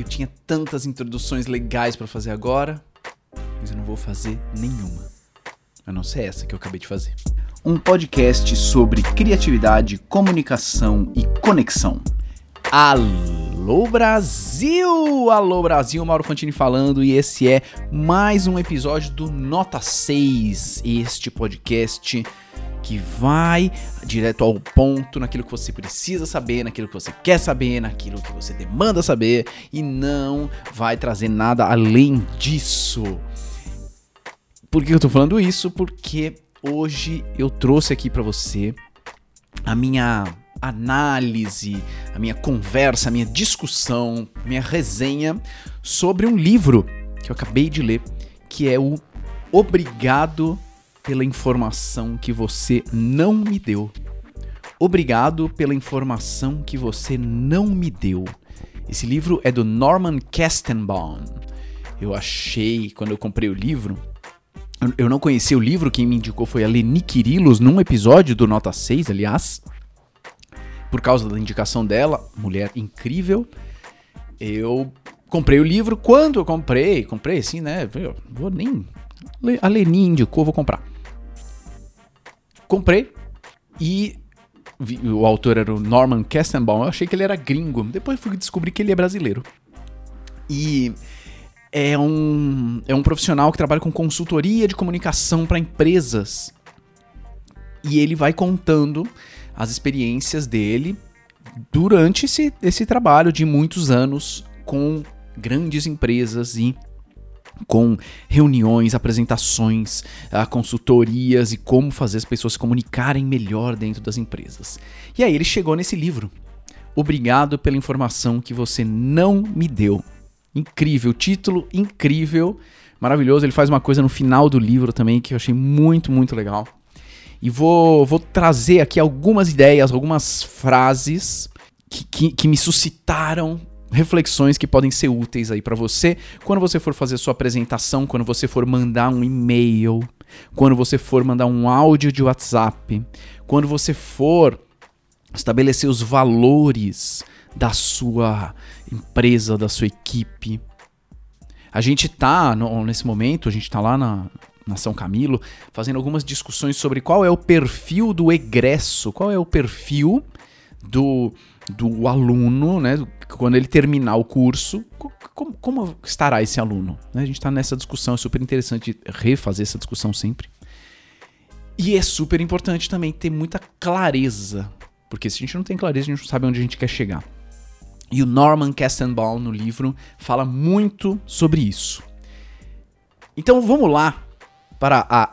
Eu tinha tantas introduções legais para fazer agora, mas eu não vou fazer nenhuma. A não ser essa que eu acabei de fazer. Um podcast sobre criatividade, comunicação e conexão. Alô Brasil! Alô Brasil, Mauro Fantini falando e esse é mais um episódio do Nota 6, este podcast que vai direto ao ponto, naquilo que você precisa saber, naquilo que você quer saber, naquilo que você demanda saber e não vai trazer nada além disso. Por que eu tô falando isso? Porque hoje eu trouxe aqui para você a minha análise, a minha conversa, a minha discussão, minha resenha sobre um livro que eu acabei de ler, que é o Obrigado pela informação que você não me deu. Obrigado pela informação que você não me deu. Esse livro é do Norman Kestenbaum. Eu achei, quando eu comprei o livro, eu não conhecia o livro, quem me indicou foi a Leni Quirilos, num episódio do Nota 6, aliás. Por causa da indicação dela, mulher incrível. Eu comprei o livro. Quando eu comprei, comprei assim, né? Vou nem. A Leni indicou, vou comprar. Comprei e vi, o autor era o Norman Kestenbaum. Eu achei que ele era gringo. Depois fui descobrir que ele é brasileiro. E é um, é um profissional que trabalha com consultoria de comunicação para empresas. E ele vai contando as experiências dele durante esse, esse trabalho de muitos anos com grandes empresas e com reuniões, apresentações, uh, consultorias e como fazer as pessoas se comunicarem melhor dentro das empresas. E aí ele chegou nesse livro. Obrigado pela informação que você não me deu. Incrível, título incrível, maravilhoso. Ele faz uma coisa no final do livro também que eu achei muito, muito legal. E vou, vou trazer aqui algumas ideias, algumas frases que, que, que me suscitaram reflexões que podem ser úteis aí para você quando você for fazer sua apresentação, quando você for mandar um e-mail, quando você for mandar um áudio de WhatsApp, quando você for estabelecer os valores da sua empresa, da sua equipe. A gente tá no, nesse momento, a gente tá lá na, na São Camilo, fazendo algumas discussões sobre qual é o perfil do egresso, qual é o perfil do, do aluno, né? Quando ele terminar o curso, como, como estará esse aluno? Né? A gente está nessa discussão, é super interessante refazer essa discussão sempre. E é super importante também ter muita clareza, porque se a gente não tem clareza, a gente não sabe onde a gente quer chegar. E o Norman Kestenbaum, no livro, fala muito sobre isso. Então vamos lá para a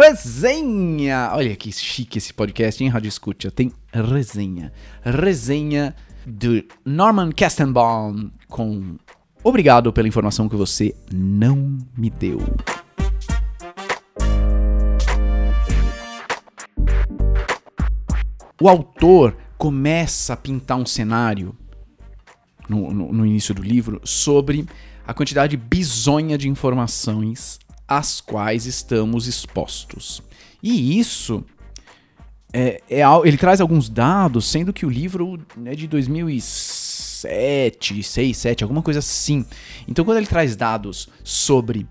resenha. Olha que chique esse podcast, hein, Rádio Escuta. Tem resenha. Resenha do Norman Kestenbaum com Obrigado pela informação que você não me deu. O autor começa a pintar um cenário no, no, no, início do livro sobre a quantidade bizonha de informações às quais estamos expostos. E isso é, é, ele traz alguns dados, sendo que o livro é de 2007, 6, 7, alguma coisa assim. Então, quando ele traz dados sobre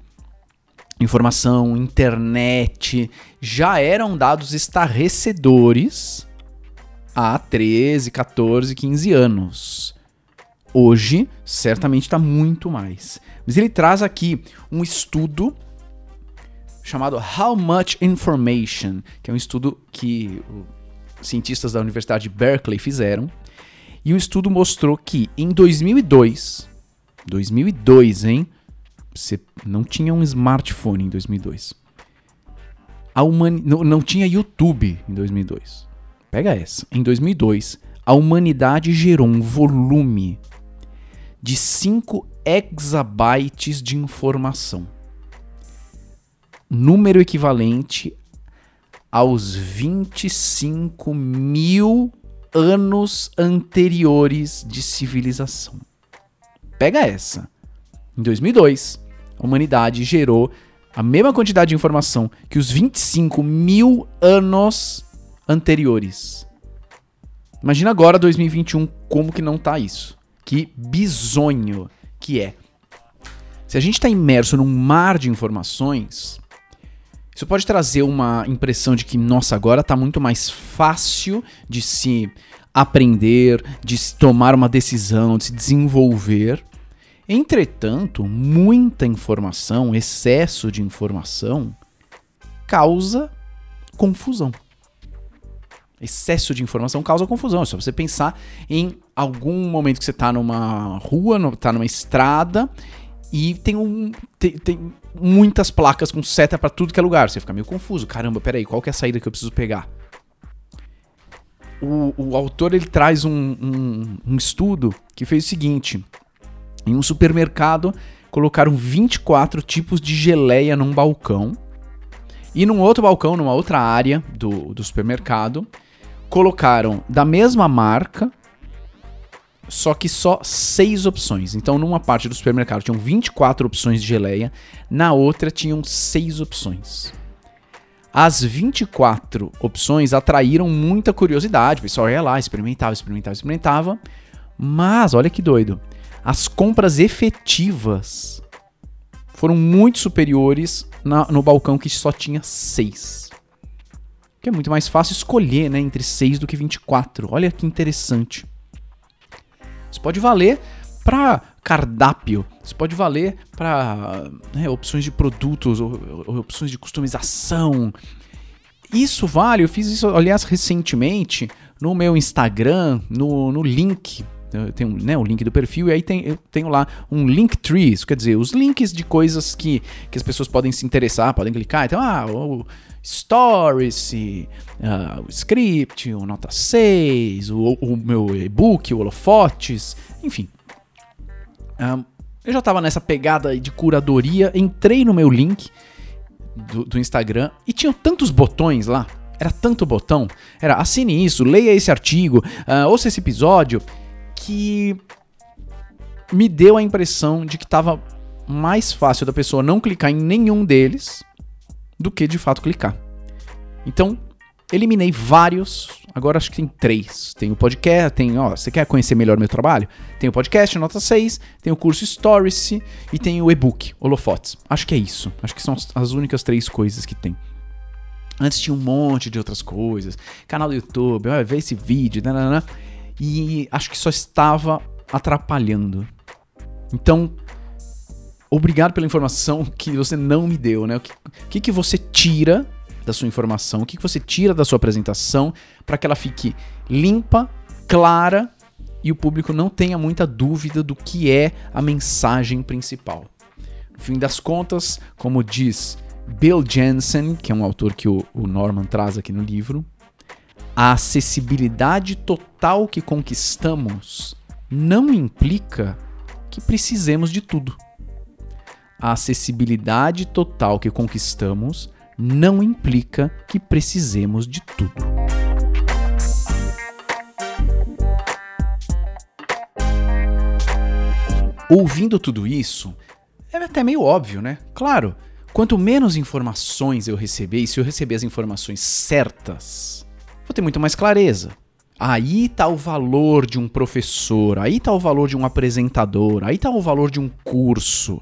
informação, internet, já eram dados estarrecedores há 13, 14, 15 anos. Hoje, certamente está muito mais. Mas ele traz aqui um estudo chamado How Much Information, que é um estudo que cientistas da Universidade de Berkeley fizeram. E o estudo mostrou que em 2002, 2002, hein? Você não tinha um smartphone em 2002. A humani não, não tinha YouTube em 2002. Pega essa. Em 2002, a humanidade gerou um volume de 5 exabytes de informação número equivalente aos 25 mil anos anteriores de civilização. Pega essa. Em 2002, a humanidade gerou a mesma quantidade de informação que os 25 mil anos anteriores. Imagina agora, 2021, como que não tá isso. que bizonho que é. Se a gente está imerso num mar de informações, isso pode trazer uma impressão de que, nossa, agora está muito mais fácil de se aprender, de se tomar uma decisão, de se desenvolver. Entretanto, muita informação, excesso de informação, causa confusão. Excesso de informação causa confusão. É só você pensar em algum momento que você está numa rua, está numa estrada e tem, um, tem, tem muitas placas com seta para tudo que é lugar. Você fica meio confuso. Caramba, peraí, qual que é a saída que eu preciso pegar? O, o autor ele traz um, um, um estudo que fez o seguinte: em um supermercado colocaram 24 tipos de geleia num balcão. E num outro balcão, numa outra área do, do supermercado, colocaram da mesma marca, só que só seis opções. Então, numa parte do supermercado tinham 24 opções de geleia, na outra tinham seis opções. As 24 opções atraíram muita curiosidade, o pessoal ia lá, experimentava, experimentava, experimentava. Mas, olha que doido, as compras efetivas foram muito superiores na, no balcão que só tinha seis. Que é muito mais fácil escolher né, entre seis do que 24. Olha que interessante. Isso pode valer para cardápio, isso pode valer para né, opções de produtos, ou, ou, opções de customização. Isso vale, eu fiz isso, aliás, recentemente no meu Instagram, no, no link eu tenho né, o link do perfil e aí tem, eu tenho lá um link tree, isso quer dizer, os links de coisas que, que as pessoas podem se interessar, podem clicar. Então, ah, o Stories, uh, o Script, o Nota 6, o, o meu e-book, o Holofotes, enfim. Um, eu já estava nessa pegada de curadoria, entrei no meu link do, do Instagram e tinham tantos botões lá, era tanto botão, era assine isso, leia esse artigo, uh, ouça esse episódio, que me deu a impressão de que estava mais fácil da pessoa não clicar em nenhum deles do que de fato clicar. Então, eliminei vários, agora acho que tem três. Tem o podcast, tem, ó, você quer conhecer melhor meu trabalho? Tem o podcast, nota 6, tem o curso Stories e tem o e-book, Holofotes. Acho que é isso. Acho que são as únicas três coisas que tem. Antes tinha um monte de outras coisas. Canal do YouTube, ó, vê esse vídeo, nanana e acho que só estava atrapalhando. Então, obrigado pela informação que você não me deu, né? O que, que, que você tira da sua informação, o que, que você tira da sua apresentação para que ela fique limpa, clara e o público não tenha muita dúvida do que é a mensagem principal. No fim das contas, como diz Bill Jensen, que é um autor que o, o Norman traz aqui no livro, a acessibilidade total que conquistamos não implica que precisemos de tudo. A acessibilidade total que conquistamos não implica que precisemos de tudo. Ouvindo tudo isso, é até meio óbvio, né? Claro, quanto menos informações eu receber, e se eu receber as informações certas, vou ter muito mais clareza. Aí está o valor de um professor, aí está o valor de um apresentador, aí está o valor de um curso.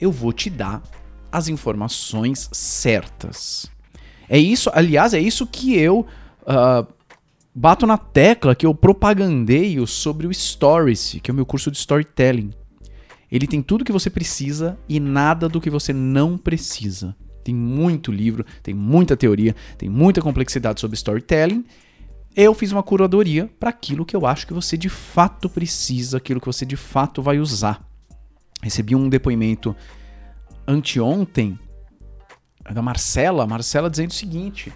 Eu vou te dar as informações certas. É isso, aliás, é isso que eu uh, bato na tecla, que eu propagandeio sobre o Stories, que é o meu curso de storytelling. Ele tem tudo que você precisa e nada do que você não precisa. Tem muito livro, tem muita teoria, tem muita complexidade sobre storytelling. Eu fiz uma curadoria para aquilo que eu acho que você de fato precisa, aquilo que você de fato vai usar. Recebi um depoimento anteontem da Marcela, Marcela dizendo o seguinte: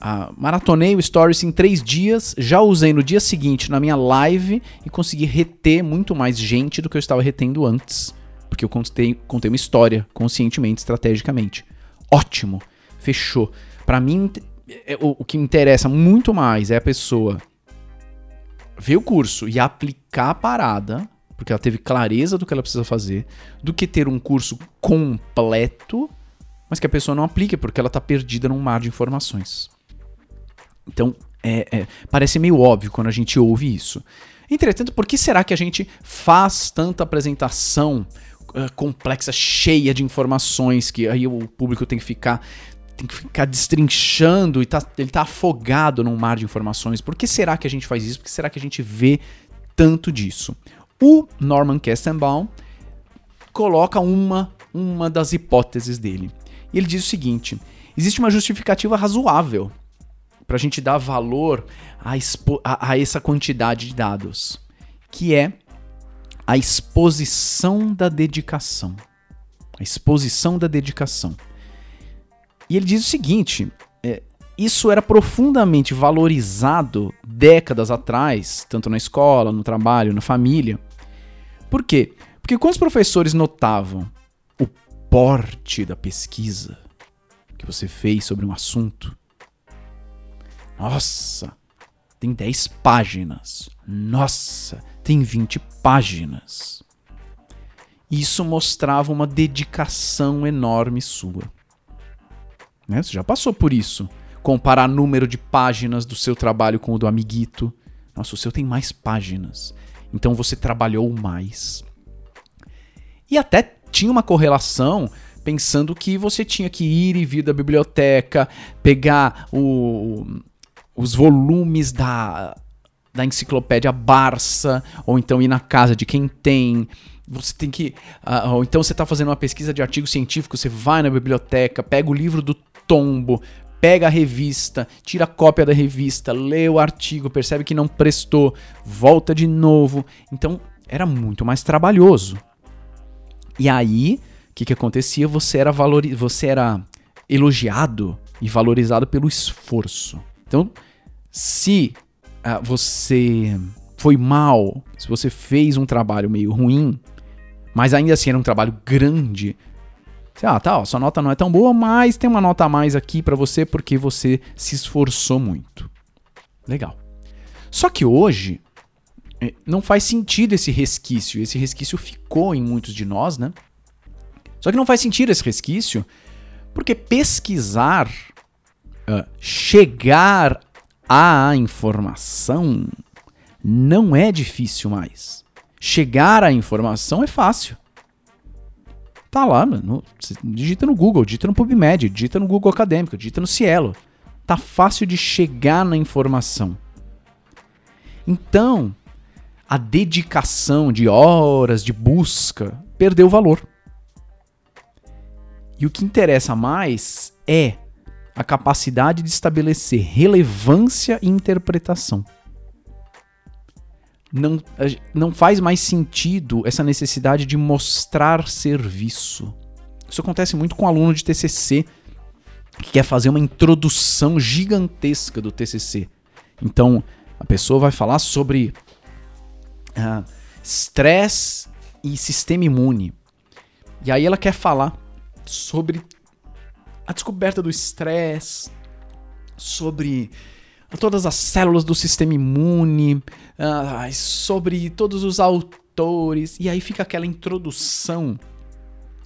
ah, maratonei o Stories em três dias, já usei no dia seguinte na minha live e consegui reter muito mais gente do que eu estava retendo antes, porque eu contei, contei uma história conscientemente, estrategicamente ótimo, fechou. Para mim, é, o, que interessa muito mais é a pessoa ver o curso e aplicar a parada, porque ela teve clareza do que ela precisa fazer, do que ter um curso completo, mas que a pessoa não aplique porque ela tá perdida num mar de informações. Então, é, é, parece meio óbvio quando a gente ouve isso. Entretanto, por que será que a gente faz tanta apresentação uh, complexa, cheia de informações, que aí o público tem que ficar tem que ficar destrinchando e tá, ele tá afogado num mar de informações. Por que será que a gente faz isso? Por que será que a gente vê tanto disso? O Norman Kestenbaum coloca uma, uma das hipóteses dele. E ele diz o seguinte: existe uma justificativa razoável para a gente dar valor a, a, a essa quantidade de dados, que é a exposição da dedicação. A exposição da dedicação. E ele diz o seguinte: é, isso era profundamente valorizado décadas atrás, tanto na escola, no trabalho, na família. Por quê? Porque quando os professores notavam o porte da pesquisa que você fez sobre um assunto, nossa, tem 10 páginas. Nossa, tem 20 páginas. Isso mostrava uma dedicação enorme sua. Né? Você já passou por isso. Comparar número de páginas do seu trabalho com o do amiguito. Nossa, o seu tem mais páginas. Então você trabalhou mais. E até tinha uma correlação pensando que você tinha que ir e vir da biblioteca, pegar o, os volumes da, da enciclopédia Barça, ou então ir na casa de quem tem. Você tem que. Uh, ou então você está fazendo uma pesquisa de artigo científico, você vai na biblioteca, pega o livro do tombo, pega a revista, tira a cópia da revista, lê o artigo, percebe que não prestou, volta de novo. Então era muito mais trabalhoso. E aí, o que, que acontecia? Você era, valori você era elogiado e valorizado pelo esforço. Então, se uh, você foi mal, se você fez um trabalho meio ruim, mas ainda assim era um trabalho grande, você, ah, tá, ó, sua nota não é tão boa, mas tem uma nota a mais aqui para você porque você se esforçou muito. Legal. Só que hoje eh, não faz sentido esse resquício. Esse resquício ficou em muitos de nós, né? Só que não faz sentido esse resquício porque pesquisar uh, chegar à informação não é difícil mais. Chegar à informação é fácil. Tá lá, mano. Digita no Google, digita no PubMed, digita no Google Acadêmico, digita no Cielo. Tá fácil de chegar na informação. Então, a dedicação de horas de busca perdeu valor. E o que interessa mais é a capacidade de estabelecer relevância e interpretação. Não, não faz mais sentido essa necessidade de mostrar serviço. Isso acontece muito com aluno de TCC que quer fazer uma introdução gigantesca do TCC. Então, a pessoa vai falar sobre ah, estresse uh, e sistema imune. E aí ela quer falar sobre a descoberta do estresse, sobre todas as células do sistema imune, uh, sobre todos os autores, e aí fica aquela introdução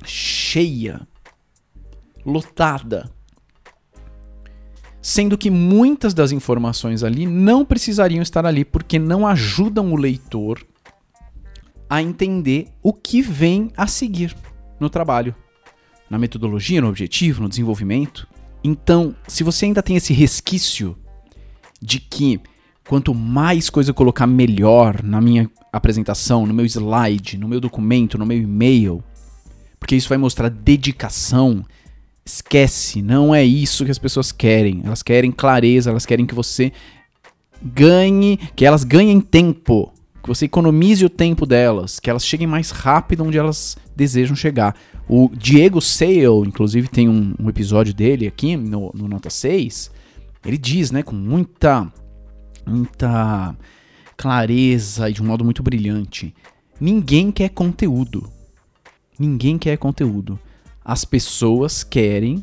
cheia, lotada. Sendo que muitas das informações ali não precisariam estar ali porque não ajudam o leitor a entender o que vem a seguir no trabalho na metodologia, no objetivo, no desenvolvimento. Então, se você ainda tem esse resquício de que quanto mais coisa eu colocar melhor na minha apresentação, no meu slide, no meu documento, no meu e-mail, porque isso vai mostrar dedicação, esquece, não é isso que as pessoas querem. Elas querem clareza, elas querem que você ganhe, que elas ganhem tempo, que você economize o tempo delas, que elas cheguem mais rápido onde elas desejam chegar. O Diego Sale, inclusive, tem um, um episódio dele aqui no, no, Nota 6. Ele diz, né, com muita, muita clareza e de um modo muito brilhante: ninguém quer conteúdo. Ninguém quer conteúdo. As pessoas querem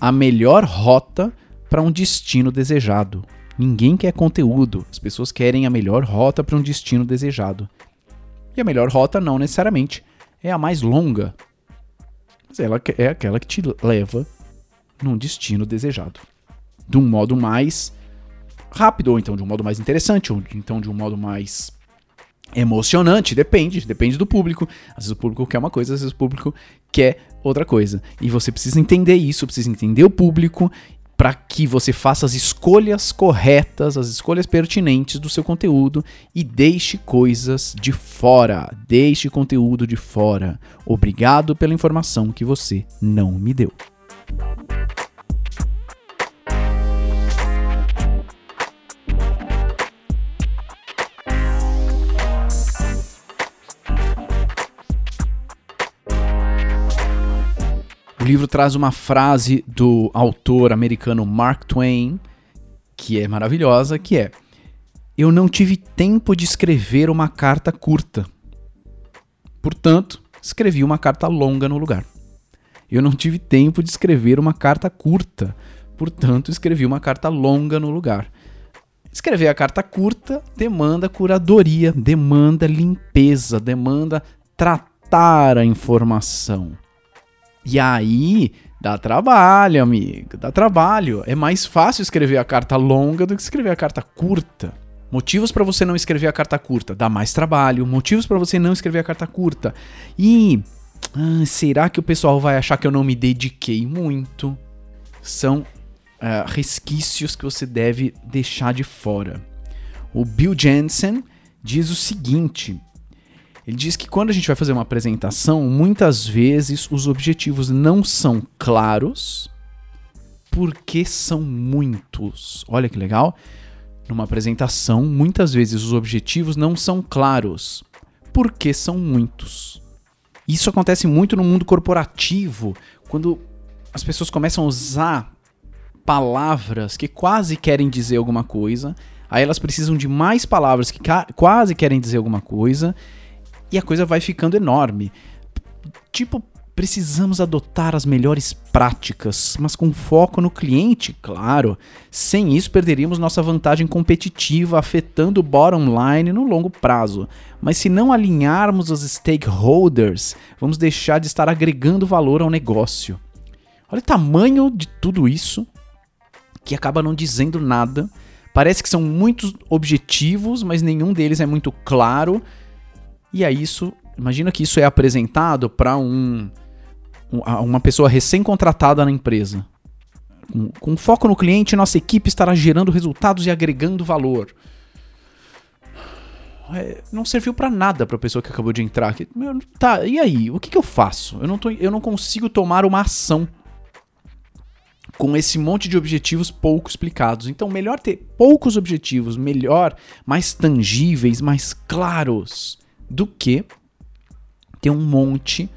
a melhor rota para um destino desejado. Ninguém quer conteúdo. As pessoas querem a melhor rota para um destino desejado. E a melhor rota não necessariamente é a mais longa, mas ela é aquela que te leva num destino desejado. De um modo mais rápido, ou então de um modo mais interessante, ou então de um modo mais emocionante, depende, depende do público. Às vezes o público quer uma coisa, às vezes o público quer outra coisa. E você precisa entender isso, precisa entender o público para que você faça as escolhas corretas, as escolhas pertinentes do seu conteúdo e deixe coisas de fora, deixe conteúdo de fora. Obrigado pela informação que você não me deu. Livro traz uma frase do autor americano Mark Twain, que é maravilhosa, que é: Eu não tive tempo de escrever uma carta curta. Portanto, escrevi uma carta longa no lugar. Eu não tive tempo de escrever uma carta curta. Portanto, escrevi uma carta longa no lugar. Escrever a carta curta demanda curadoria, demanda limpeza, demanda tratar a informação. E aí, dá trabalho, amigo, dá trabalho. É mais fácil escrever a carta longa do que escrever a carta curta. Motivos para você não escrever a carta curta, dá mais trabalho. Motivos para você não escrever a carta curta. E ah, será que o pessoal vai achar que eu não me dediquei muito? São uh, resquícios que você deve deixar de fora. O Bill Jensen diz o seguinte: ele diz que quando a gente vai fazer uma apresentação, muitas vezes os objetivos não são claros porque são muitos. Olha que legal. Numa apresentação, muitas vezes os objetivos não são claros porque são muitos. Isso acontece muito no mundo corporativo, quando as pessoas começam a usar palavras que quase querem dizer alguma coisa, aí elas precisam de mais palavras que quase querem dizer alguma coisa, e a coisa vai ficando enorme. Tipo, precisamos adotar as melhores práticas, mas com foco no cliente, claro. Sem isso, perderíamos nossa vantagem competitiva, afetando o bottom line no longo prazo. Mas se não alinharmos os stakeholders, vamos deixar de estar agregando valor ao negócio. Olha o tamanho de tudo isso, que acaba não dizendo nada. Parece que são muitos objetivos, mas nenhum deles é muito claro e aí isso, imagina que isso é apresentado para um, uma pessoa recém-contratada na empresa. Com, com foco no cliente, nossa equipe estará gerando resultados e agregando valor. É, não serviu para nada para a pessoa que acabou de entrar aqui. Tá, e aí? O que, que eu faço? Eu não, tô, eu não consigo tomar uma ação com esse monte de objetivos pouco explicados. Então, melhor ter poucos objetivos, melhor, mais tangíveis, mais claros do que ter um monte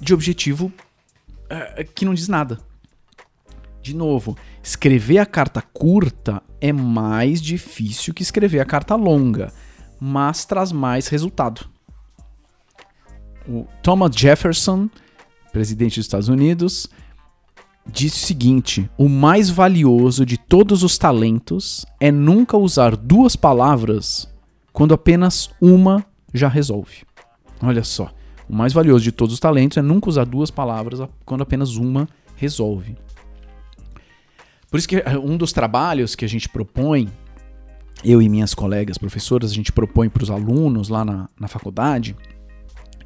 de objetivo uh, que não diz nada. De novo, escrever a carta curta é mais difícil que escrever a carta longa, mas traz mais resultado. O Thomas Jefferson, presidente dos Estados Unidos, disse o seguinte: o mais valioso de todos os talentos é nunca usar duas palavras quando apenas uma já resolve. Olha só. O mais valioso de todos os talentos é nunca usar duas palavras quando apenas uma resolve. Por isso que eh, um dos trabalhos que a gente propõe, eu e minhas colegas professoras, a gente propõe para os alunos lá na, na faculdade,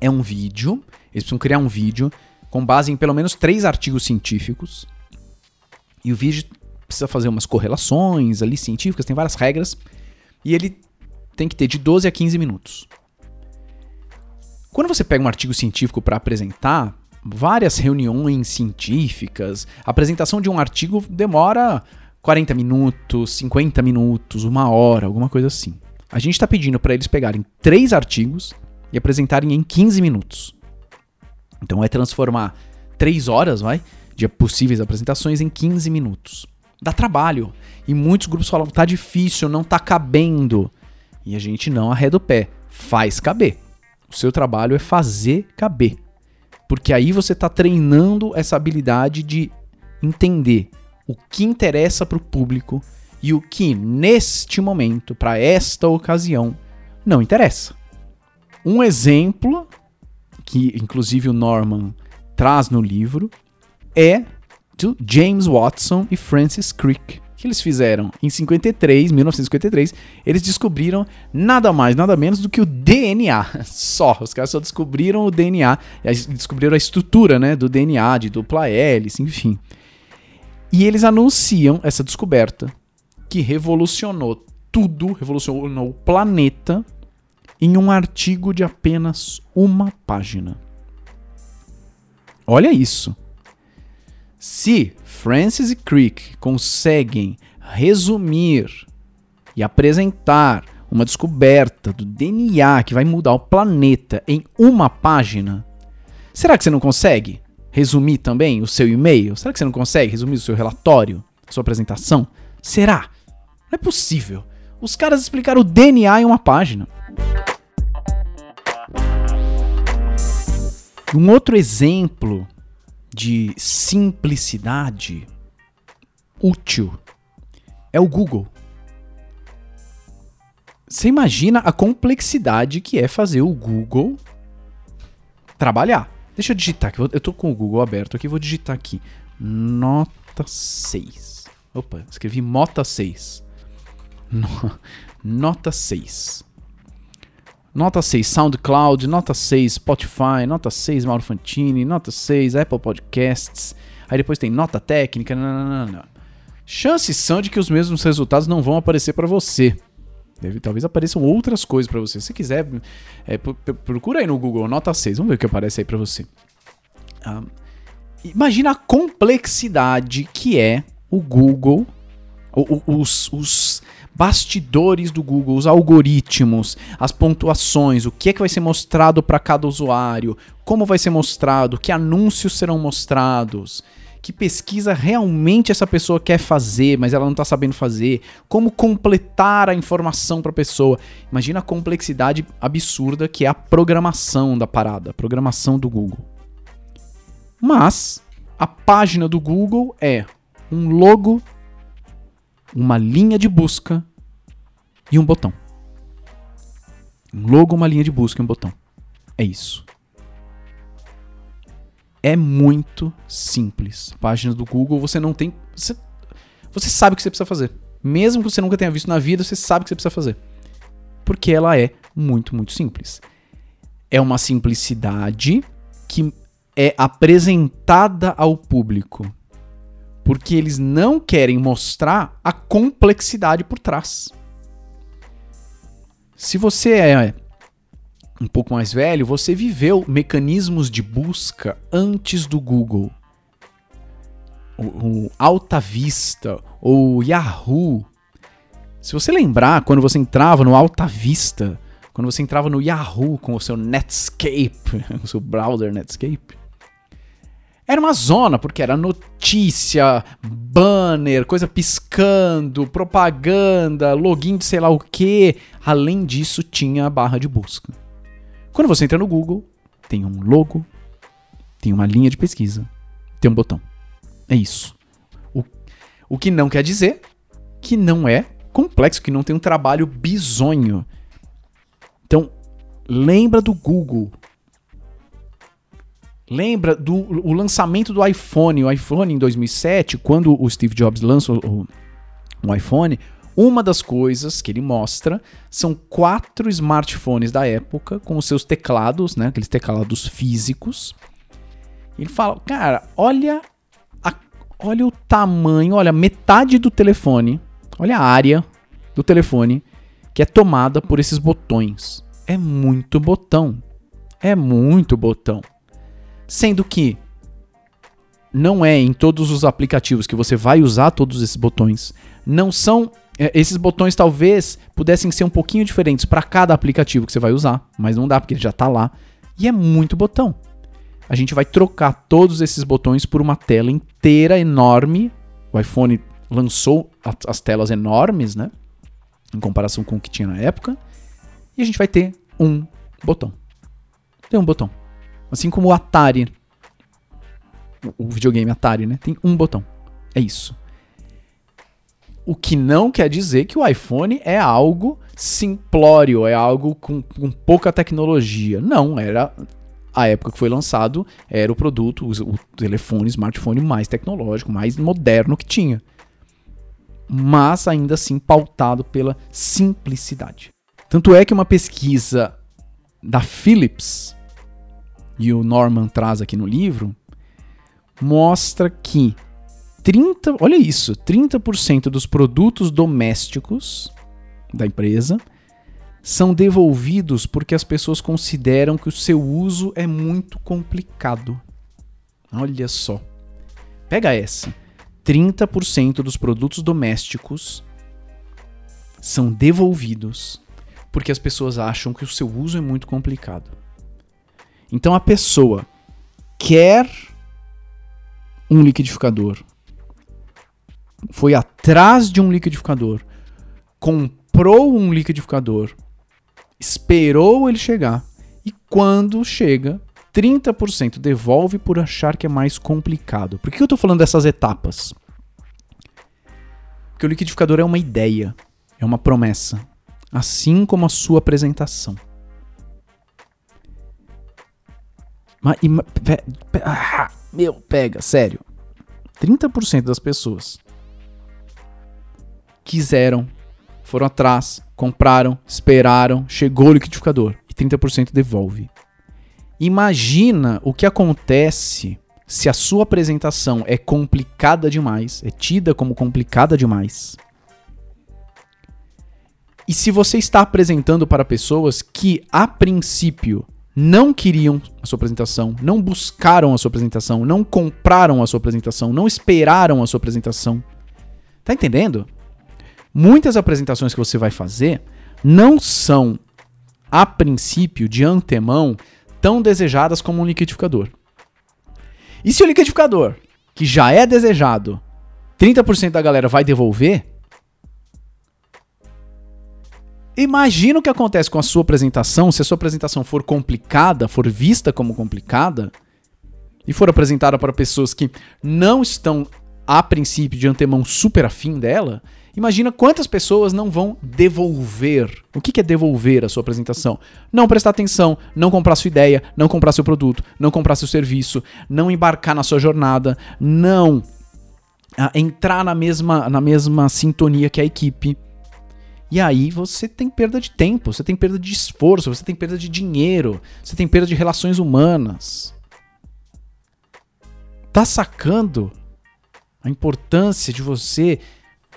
é um vídeo. Eles precisam criar um vídeo com base em pelo menos três artigos científicos. E o vídeo precisa fazer umas correlações ali científicas, tem várias regras. E ele tem que ter de 12 a 15 minutos. Quando você pega um artigo científico para apresentar, várias reuniões científicas, a apresentação de um artigo demora 40 minutos, 50 minutos, uma hora, alguma coisa assim. A gente está pedindo para eles pegarem três artigos e apresentarem em 15 minutos. Então é transformar três horas, vai, de possíveis apresentações em 15 minutos. Dá trabalho. E muitos grupos falam, tá difícil, não tá cabendo. E a gente não arreda o pé, faz caber. O seu trabalho é fazer caber. Porque aí você está treinando essa habilidade de entender o que interessa para o público e o que, neste momento, para esta ocasião, não interessa. Um exemplo, que inclusive o Norman traz no livro, é do James Watson e Francis Crick, que eles fizeram? Em 53, 1953, eles descobriram nada mais, nada menos do que o DNA. Só. Os caras só descobriram o DNA, descobriram a estrutura né, do DNA, de dupla hélice, enfim. E eles anunciam essa descoberta que revolucionou tudo, revolucionou o planeta em um artigo de apenas uma página. Olha isso. Se Francis e Crick conseguem resumir e apresentar uma descoberta do DNA que vai mudar o planeta em uma página, será que você não consegue resumir também o seu e-mail? Será que você não consegue resumir o seu relatório, a sua apresentação? Será? Não é possível. Os caras explicaram o DNA em uma página. Um outro exemplo de simplicidade útil é o Google. Você imagina a complexidade que é fazer o Google trabalhar. Deixa eu digitar aqui. Eu tô com o Google aberto aqui, vou digitar aqui. Nota 6. Opa, escrevi Mota 6. Nota 6. Nota 6 SoundCloud, nota 6 Spotify, nota 6 Mauro Fantini, nota 6 Apple Podcasts. Aí depois tem nota técnica. Não, não, não, Chances são de que os mesmos resultados não vão aparecer para você. Deve, talvez apareçam outras coisas para você. Se quiser, é, procura aí no Google nota 6. Vamos ver o que aparece aí para você. Ah, imagina a complexidade que é o Google, os, os bastidores do Google, os algoritmos, as pontuações, o que é que vai ser mostrado para cada usuário, como vai ser mostrado, que anúncios serão mostrados, que pesquisa realmente essa pessoa quer fazer, mas ela não está sabendo fazer, como completar a informação para a pessoa. Imagina a complexidade absurda que é a programação da parada, a programação do Google. Mas a página do Google é um logo uma linha de busca e um botão. Um logo, uma linha de busca e um botão. É isso. É muito simples. Página do Google, você não tem. Você, você sabe o que você precisa fazer. Mesmo que você nunca tenha visto na vida, você sabe o que você precisa fazer. Porque ela é muito, muito simples. É uma simplicidade que é apresentada ao público porque eles não querem mostrar a complexidade por trás. Se você é um pouco mais velho, você viveu mecanismos de busca antes do Google. O, o Alta Vista ou Yahoo. Se você lembrar, quando você entrava no Alta Vista, quando você entrava no Yahoo com o seu Netscape, o seu browser Netscape, era uma zona, porque era notícia, banner, coisa piscando, propaganda, login de sei lá o que. Além disso, tinha a barra de busca. Quando você entra no Google, tem um logo, tem uma linha de pesquisa, tem um botão. É isso. O, o que não quer dizer que não é complexo, que não tem um trabalho bizonho. Então, lembra do Google lembra do o lançamento do iPhone, o iPhone em 2007, quando o Steve Jobs lançou o, o iPhone, uma das coisas que ele mostra são quatro smartphones da época com os seus teclados, né, aqueles teclados físicos. Ele fala, cara, olha a, olha o tamanho, olha metade do telefone, olha a área do telefone que é tomada por esses botões. É muito botão. É muito botão. Sendo que não é em todos os aplicativos que você vai usar todos esses botões. Não são. É, esses botões talvez pudessem ser um pouquinho diferentes para cada aplicativo que você vai usar, mas não dá porque ele já está lá. E é muito botão. A gente vai trocar todos esses botões por uma tela inteira enorme. O iPhone lançou as telas enormes, né? Em comparação com o que tinha na época. E a gente vai ter um botão. Tem um botão. Assim como o Atari. O videogame Atari, né? Tem um botão. É isso. O que não quer dizer que o iPhone é algo simplório, é algo com, com pouca tecnologia. Não, era a época que foi lançado, era o produto, o, o telefone, smartphone mais tecnológico, mais moderno que tinha. mas ainda assim pautado pela simplicidade. Tanto é que uma pesquisa da Philips, e o Norman traz aqui no livro, mostra que 30, olha isso, 30% dos produtos domésticos da empresa são devolvidos porque as pessoas consideram que o seu uso é muito complicado. Olha só. Pega essa. 30% dos produtos domésticos são devolvidos porque as pessoas acham que o seu uso é muito complicado. Então a pessoa quer um liquidificador, foi atrás de um liquidificador, comprou um liquidificador, esperou ele chegar e quando chega, 30% devolve por achar que é mais complicado. Por que eu estou falando dessas etapas? Porque o liquidificador é uma ideia, é uma promessa, assim como a sua apresentação. Mas, pe, pe, ah, meu, pega, sério. 30% das pessoas quiseram, foram atrás, compraram, esperaram, chegou o liquidificador e 30% devolve. Imagina o que acontece se a sua apresentação é complicada demais, é tida como complicada demais. E se você está apresentando para pessoas que, a princípio, não queriam a sua apresentação, não buscaram a sua apresentação, não compraram a sua apresentação, não esperaram a sua apresentação. Tá entendendo? Muitas apresentações que você vai fazer não são, a princípio, de antemão, tão desejadas como um liquidificador. E se o liquidificador, que já é desejado, 30% da galera vai devolver, imagina o que acontece com a sua apresentação, se a sua apresentação for complicada, for vista como complicada, e for apresentada para pessoas que não estão, a princípio, de antemão super afim dela, Imagina quantas pessoas não vão devolver. O que é devolver a sua apresentação? Não prestar atenção, não comprar sua ideia, não comprar seu produto, não comprar seu serviço, não embarcar na sua jornada, não ah, entrar na mesma, na mesma sintonia que a equipe. E aí você tem perda de tempo, você tem perda de esforço, você tem perda de dinheiro, você tem perda de relações humanas. Tá sacando a importância de você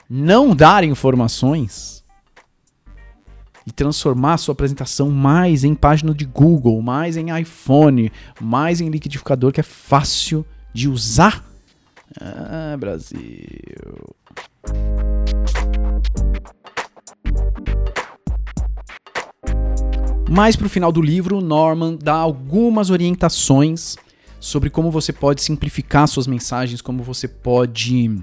não dar informações e transformar a sua apresentação mais em página de Google, mais em iPhone, mais em liquidificador que é fácil de usar. Ah, Brasil. Mais para o final do livro, Norman dá algumas orientações sobre como você pode simplificar suas mensagens, como você pode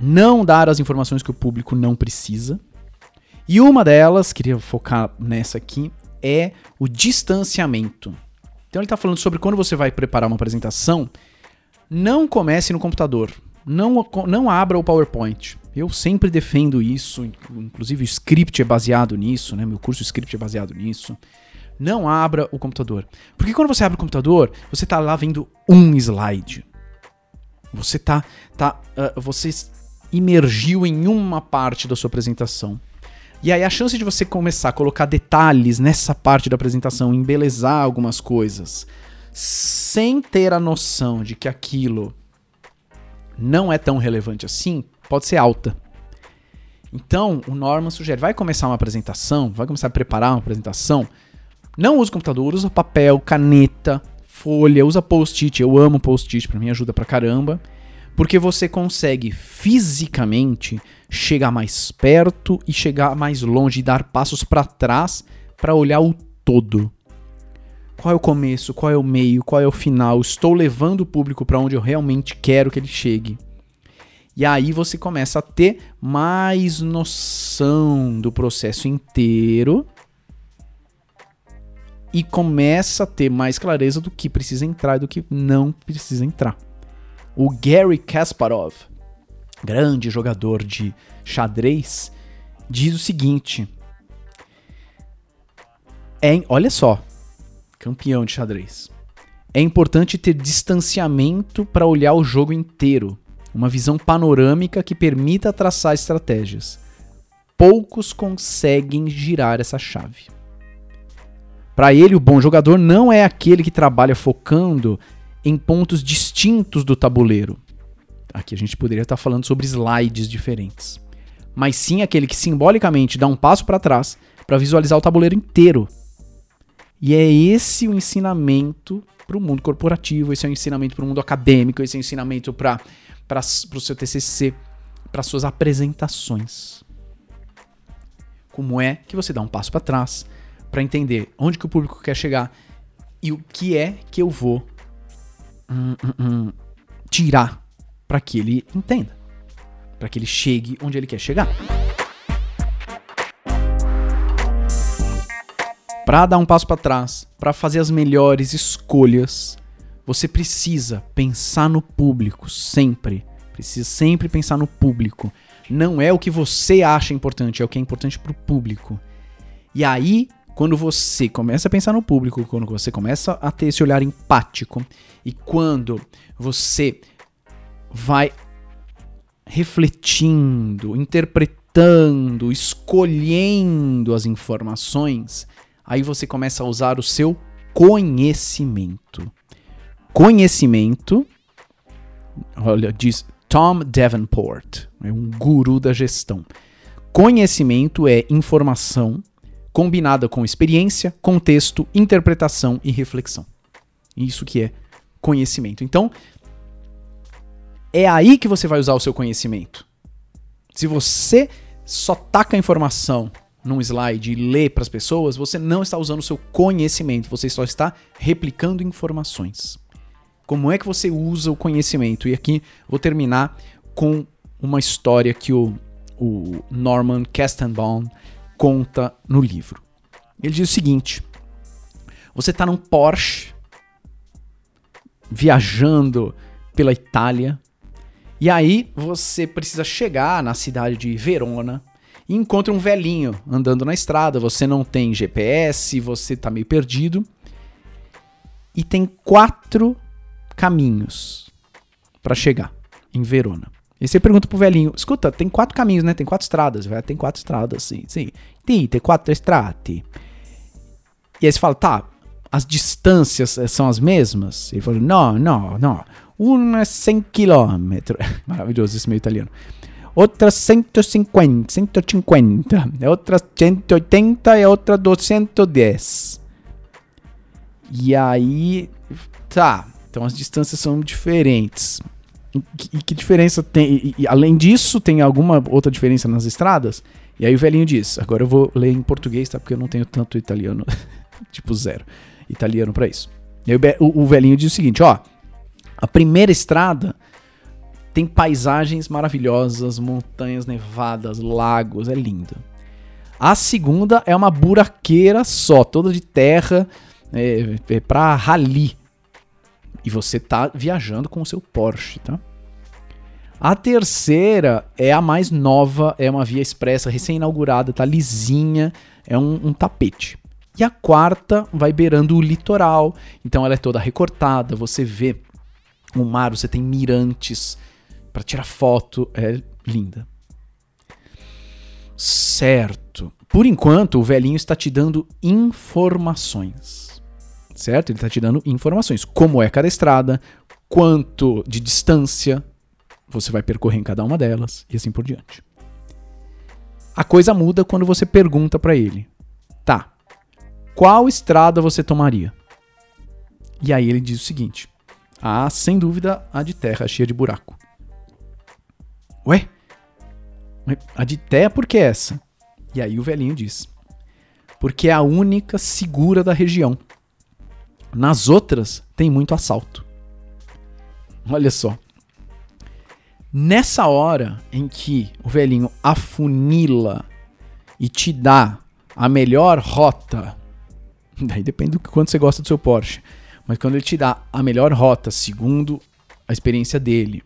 não dar as informações que o público não precisa. E uma delas, queria focar nessa aqui, é o distanciamento. Então ele está falando sobre quando você vai preparar uma apresentação, não comece no computador. Não, não abra o PowerPoint. Eu sempre defendo isso, inclusive o script é baseado nisso, né? Meu curso script é baseado nisso. Não abra o computador. Porque quando você abre o computador, você está lá vendo um slide. Você tá, tá, uh, você imergiu em uma parte da sua apresentação. E aí a chance de você começar a colocar detalhes nessa parte da apresentação, embelezar algumas coisas, sem ter a noção de que aquilo não é tão relevante assim, pode ser alta. Então, o Norman sugere, vai começar uma apresentação, vai começar a preparar uma apresentação, não usa computador, usa papel, caneta, folha, usa post-it. Eu amo post-it, para mim ajuda pra caramba. Porque você consegue fisicamente chegar mais perto e chegar mais longe e dar passos para trás para olhar o todo. Qual é o começo, qual é o meio, qual é o final? Estou levando o público para onde eu realmente quero que ele chegue. E aí você começa a ter mais noção do processo inteiro e começa a ter mais clareza do que precisa entrar e do que não precisa entrar. O Gary Kasparov, grande jogador de xadrez, diz o seguinte: é, olha só, campeão de xadrez. É importante ter distanciamento para olhar o jogo inteiro. Uma visão panorâmica que permita traçar estratégias. Poucos conseguem girar essa chave. Para ele, o bom jogador não é aquele que trabalha focando em pontos distintos do tabuleiro. Aqui a gente poderia estar falando sobre slides diferentes. Mas sim aquele que simbolicamente dá um passo para trás para visualizar o tabuleiro inteiro. E é esse o ensinamento para o mundo corporativo, esse é o ensinamento para o mundo acadêmico, esse é o ensinamento para o seu TCC, para suas apresentações. Como é que você dá um passo para trás para entender onde que o público quer chegar e o que é que eu vou hum, hum, hum, tirar para que ele entenda, para que ele chegue onde ele quer chegar. Para dar um passo para trás, para fazer as melhores escolhas, você precisa pensar no público sempre. Precisa sempre pensar no público. Não é o que você acha importante, é o que é importante para o público. E aí, quando você começa a pensar no público, quando você começa a ter esse olhar empático e quando você vai refletindo, interpretando, escolhendo as informações, aí você começa a usar o seu conhecimento. Conhecimento, olha, diz Tom Davenport, é um guru da gestão. Conhecimento é informação combinada com experiência, contexto, interpretação e reflexão. Isso que é conhecimento. Então, é aí que você vai usar o seu conhecimento. Se você só taca a informação num slide e lê para as pessoas, você não está usando o seu conhecimento, você só está replicando informações. Como é que você usa o conhecimento? E aqui vou terminar com uma história que o, o Norman Kestenbaum conta no livro. Ele diz o seguinte: você está num Porsche viajando pela Itália e aí você precisa chegar na cidade de Verona e encontra um velhinho andando na estrada. Você não tem GPS, você está meio perdido. E tem quatro caminhos para chegar em Verona. E você pergunta pro velhinho: escuta, tem quatro caminhos, né? Tem quatro estradas. Vai, tem quatro estradas, sim. sim. Tem, tem quatro estrade. E aí você fala: tá, as distâncias eh, são as mesmas? Ele falou: não, não, não. Uma é 100 km. Maravilhoso esse meio italiano. Outra 150, 150. Outra 180 e outra 210. E aí. Tá. Então as distâncias são diferentes. E que diferença tem? E, e, além disso, tem alguma outra diferença nas estradas? E aí o velhinho diz: agora eu vou ler em português, tá? Porque eu não tenho tanto italiano, tipo zero italiano para isso. E aí o, o velhinho diz o seguinte: ó, a primeira estrada tem paisagens maravilhosas, montanhas nevadas, lagos, é linda. A segunda é uma buraqueira só, toda de terra, é, é pra rally. E você tá viajando com o seu Porsche, tá? A terceira é a mais nova, é uma via expressa recém-inaugurada, tá lisinha, é um, um, tapete. E a quarta vai beirando o litoral, então ela é toda recortada, você vê o mar, você tem mirantes para tirar foto, é linda. Certo. Por enquanto, o velhinho está te dando informações certo? Ele está te dando informações. Como é cada estrada, quanto de distância você vai percorrer em cada uma delas e assim por diante. A coisa muda quando você pergunta para ele: "Tá. Qual estrada você tomaria?" E aí ele diz o seguinte: "Ah, sem dúvida, a de terra cheia de buraco." Ué? A de terra por que essa? E aí o velhinho diz: "Porque é a única segura da região." Nas outras, tem muito assalto. Olha só. Nessa hora em que o velhinho afunila e te dá a melhor rota, daí depende do quanto você gosta do seu Porsche, mas quando ele te dá a melhor rota, segundo a experiência dele,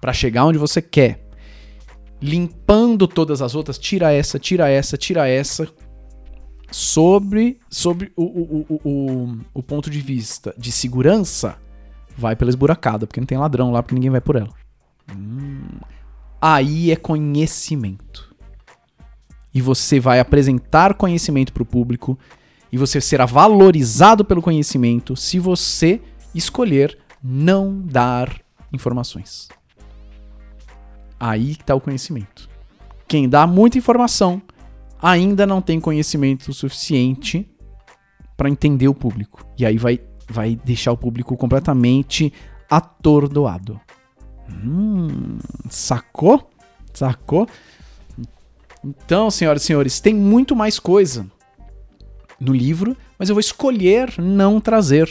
para chegar onde você quer, limpando todas as outras, tira essa, tira essa, tira essa, sobre, sobre o, o, o, o, o ponto de vista de segurança, vai pela esburacada, porque não tem ladrão lá, porque ninguém vai por ela. Hum, aí é conhecimento. E você vai apresentar conhecimento para o público e você será valorizado pelo conhecimento se você escolher não dar informações. Aí está o conhecimento. Quem dá muita informação ainda não tem conhecimento suficiente para entender o público. E aí vai, vai deixar o público completamente atordoado. Hum, sacou? Sacou? Então, senhoras e senhores, tem muito mais coisa no livro, mas eu vou escolher não trazer.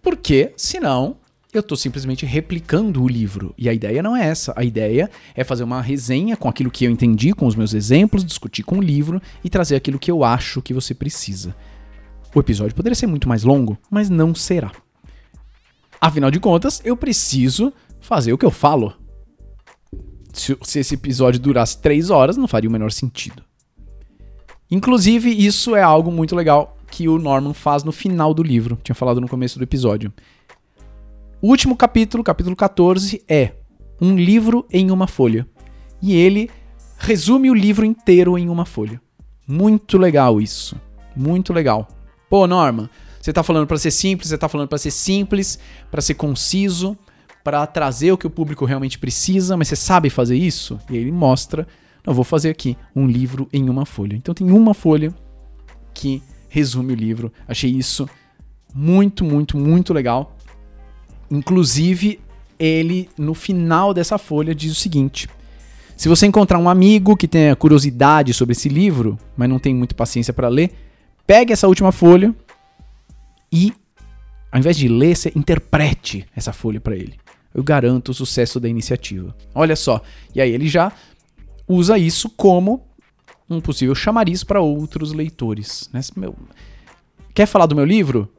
Porque, senão, eu estou simplesmente replicando o livro. E a ideia não é essa. A ideia é fazer uma resenha com aquilo que eu entendi, com os meus exemplos, discutir com o livro e trazer aquilo que eu acho que você precisa. O episódio poderia ser muito mais longo, mas não será. Afinal de contas, eu preciso fazer o que eu falo. Se, se esse episódio durasse três horas, não faria o menor sentido. Inclusive, isso é algo muito legal que o Norman faz no final do livro. Tinha falado no começo do episódio. O último capítulo, capítulo 14, é um livro em uma folha. E ele resume o livro inteiro em uma folha. Muito legal isso. Muito legal. Pô, Norman, você tá falando para ser simples, você tá falando para ser simples, para ser conciso, para trazer o que o público realmente precisa, mas você sabe fazer isso? E ele mostra, eu vou fazer aqui um livro em uma folha. Então tem uma folha que resume o livro. Achei isso muito, muito, muito legal. Inclusive, ele no final dessa folha diz o seguinte: se você encontrar um amigo que tenha curiosidade sobre esse livro, mas não tem muita paciência para ler, pegue essa última folha e, ao invés de ler, você interprete essa folha para ele eu garanto o sucesso da iniciativa. Olha só, e aí ele já usa isso como um possível chamariz para outros leitores. Né? Meu, quer falar do meu livro?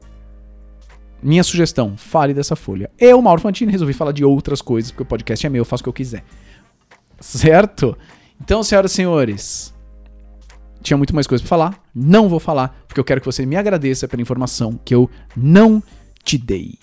Minha sugestão, fale dessa folha. Eu, Mauro Fantini, resolvi falar de outras coisas, porque o podcast é meu, eu faço o que eu quiser. Certo? Então, senhoras e senhores, tinha muito mais coisa para falar, não vou falar, porque eu quero que você me agradeça pela informação que eu não te dei.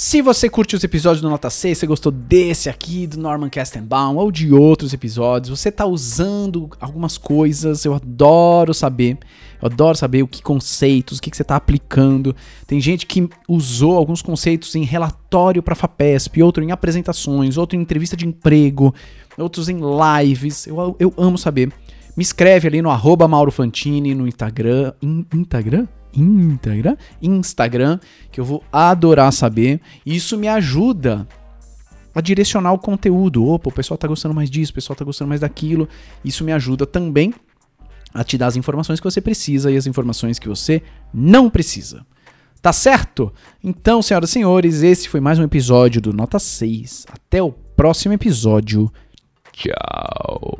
Se você curte os episódios do Nota 6, você gostou desse aqui, do Norman Castenbaum, ou de outros episódios, você está usando algumas coisas, eu adoro saber. Eu adoro saber o que conceitos, o que, que você está aplicando. Tem gente que usou alguns conceitos em relatório para FAPESP, outro em apresentações, outro em entrevista de emprego, outros em lives. Eu, eu amo saber. Me escreve ali no arroba Mauro Fantini no Instagram. In, Instagram? Instagram, Instagram, que eu vou adorar saber. Isso me ajuda a direcionar o conteúdo. Opa, o pessoal tá gostando mais disso, o pessoal tá gostando mais daquilo. Isso me ajuda também a te dar as informações que você precisa e as informações que você não precisa. Tá certo? Então, senhoras e senhores, esse foi mais um episódio do Nota 6. Até o próximo episódio. Tchau.